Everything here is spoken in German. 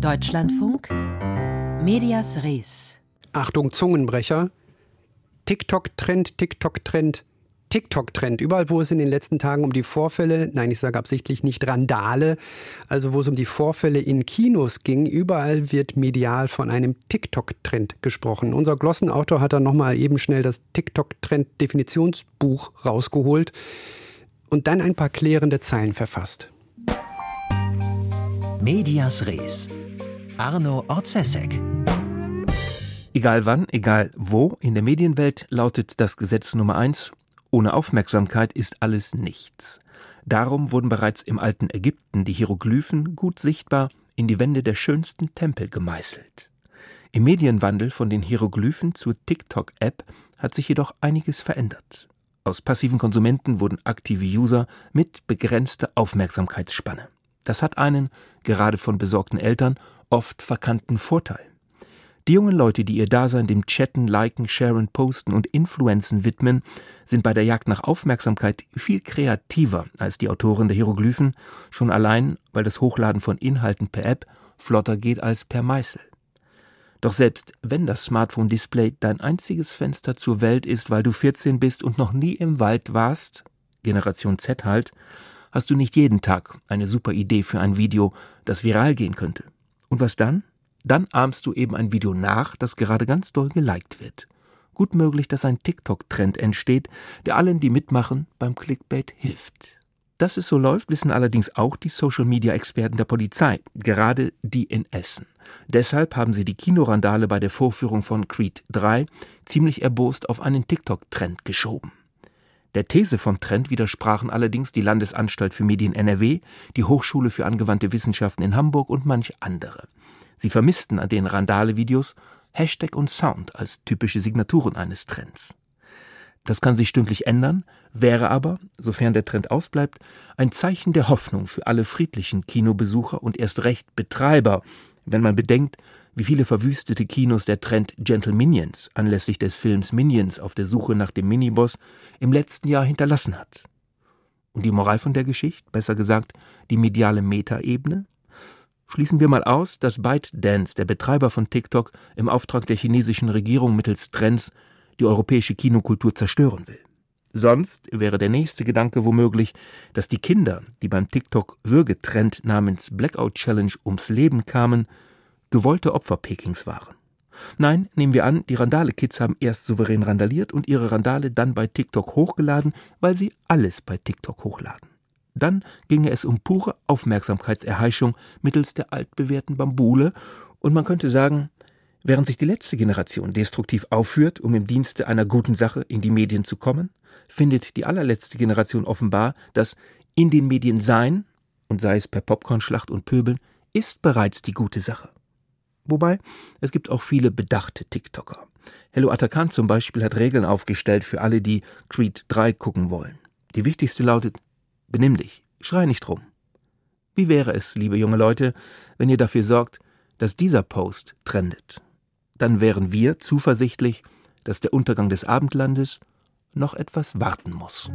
Deutschlandfunk Medias Res. Achtung, Zungenbrecher. TikTok-Trend, TikTok-Trend, TikTok-Trend. Überall, wo es in den letzten Tagen um die Vorfälle, nein, ich sage absichtlich nicht Randale, also wo es um die Vorfälle in Kinos ging, überall wird medial von einem TikTok-Trend gesprochen. Unser Glossenautor hat dann nochmal eben schnell das TikTok-Trend-Definitionsbuch rausgeholt und dann ein paar klärende Zeilen verfasst. Medias Res. Arno Orzesek. Egal wann, egal wo, in der Medienwelt lautet das Gesetz Nummer eins: ohne Aufmerksamkeit ist alles nichts. Darum wurden bereits im alten Ägypten die Hieroglyphen gut sichtbar in die Wände der schönsten Tempel gemeißelt. Im Medienwandel von den Hieroglyphen zur TikTok-App hat sich jedoch einiges verändert. Aus passiven Konsumenten wurden aktive User mit begrenzter Aufmerksamkeitsspanne. Das hat einen, gerade von besorgten Eltern, oft verkannten Vorteil. Die jungen Leute, die ihr Dasein dem Chatten, Liken, Sharen, Posten und Influenzen widmen, sind bei der Jagd nach Aufmerksamkeit viel kreativer als die Autoren der Hieroglyphen, schon allein, weil das Hochladen von Inhalten per App flotter geht als per Meißel. Doch selbst wenn das Smartphone-Display dein einziges Fenster zur Welt ist, weil du 14 bist und noch nie im Wald warst, Generation Z halt, hast du nicht jeden Tag eine super Idee für ein Video, das viral gehen könnte. Und was dann? Dann ahmst du eben ein Video nach, das gerade ganz doll geliked wird. Gut möglich, dass ein TikTok-Trend entsteht, der allen, die mitmachen, beim Clickbait hilft. Dass es so läuft, wissen allerdings auch die Social-Media-Experten der Polizei, gerade die in Essen. Deshalb haben sie die Kinorandale bei der Vorführung von Creed 3 ziemlich erbost auf einen TikTok-Trend geschoben. Der These vom Trend widersprachen allerdings die Landesanstalt für Medien NRW, die Hochschule für angewandte Wissenschaften in Hamburg und manch andere. Sie vermissten an den Randale-Videos Hashtag und Sound als typische Signaturen eines Trends. Das kann sich stündlich ändern, wäre aber, sofern der Trend ausbleibt, ein Zeichen der Hoffnung für alle friedlichen Kinobesucher und erst recht Betreiber, wenn man bedenkt, wie viele verwüstete Kinos der Trend Gentle Minions anlässlich des Films Minions auf der Suche nach dem Miniboss im letzten Jahr hinterlassen hat. Und die Moral von der Geschichte, besser gesagt, die mediale Metaebene? Schließen wir mal aus, dass ByteDance, der Betreiber von TikTok, im Auftrag der chinesischen Regierung mittels Trends die europäische Kinokultur zerstören will. Sonst wäre der nächste Gedanke womöglich, dass die Kinder, die beim TikTok-Würgetrend namens Blackout Challenge ums Leben kamen, gewollte Opfer Pekings waren. Nein, nehmen wir an, die Randale-Kids haben erst souverän randaliert und ihre Randale dann bei TikTok hochgeladen, weil sie alles bei TikTok hochladen. Dann ginge es um pure Aufmerksamkeitserheischung mittels der altbewährten Bambule und man könnte sagen, während sich die letzte Generation destruktiv aufführt, um im Dienste einer guten Sache in die Medien zu kommen, findet die allerletzte Generation offenbar, dass in den Medien sein, und sei es per Popcornschlacht und Pöbeln, ist bereits die gute Sache. Wobei, es gibt auch viele bedachte TikToker. Hello Atakan zum Beispiel hat Regeln aufgestellt für alle, die Creed 3 gucken wollen. Die wichtigste lautet, benimm dich, schrei nicht rum. Wie wäre es, liebe junge Leute, wenn ihr dafür sorgt, dass dieser Post trendet? Dann wären wir zuversichtlich, dass der Untergang des Abendlandes noch etwas warten muss.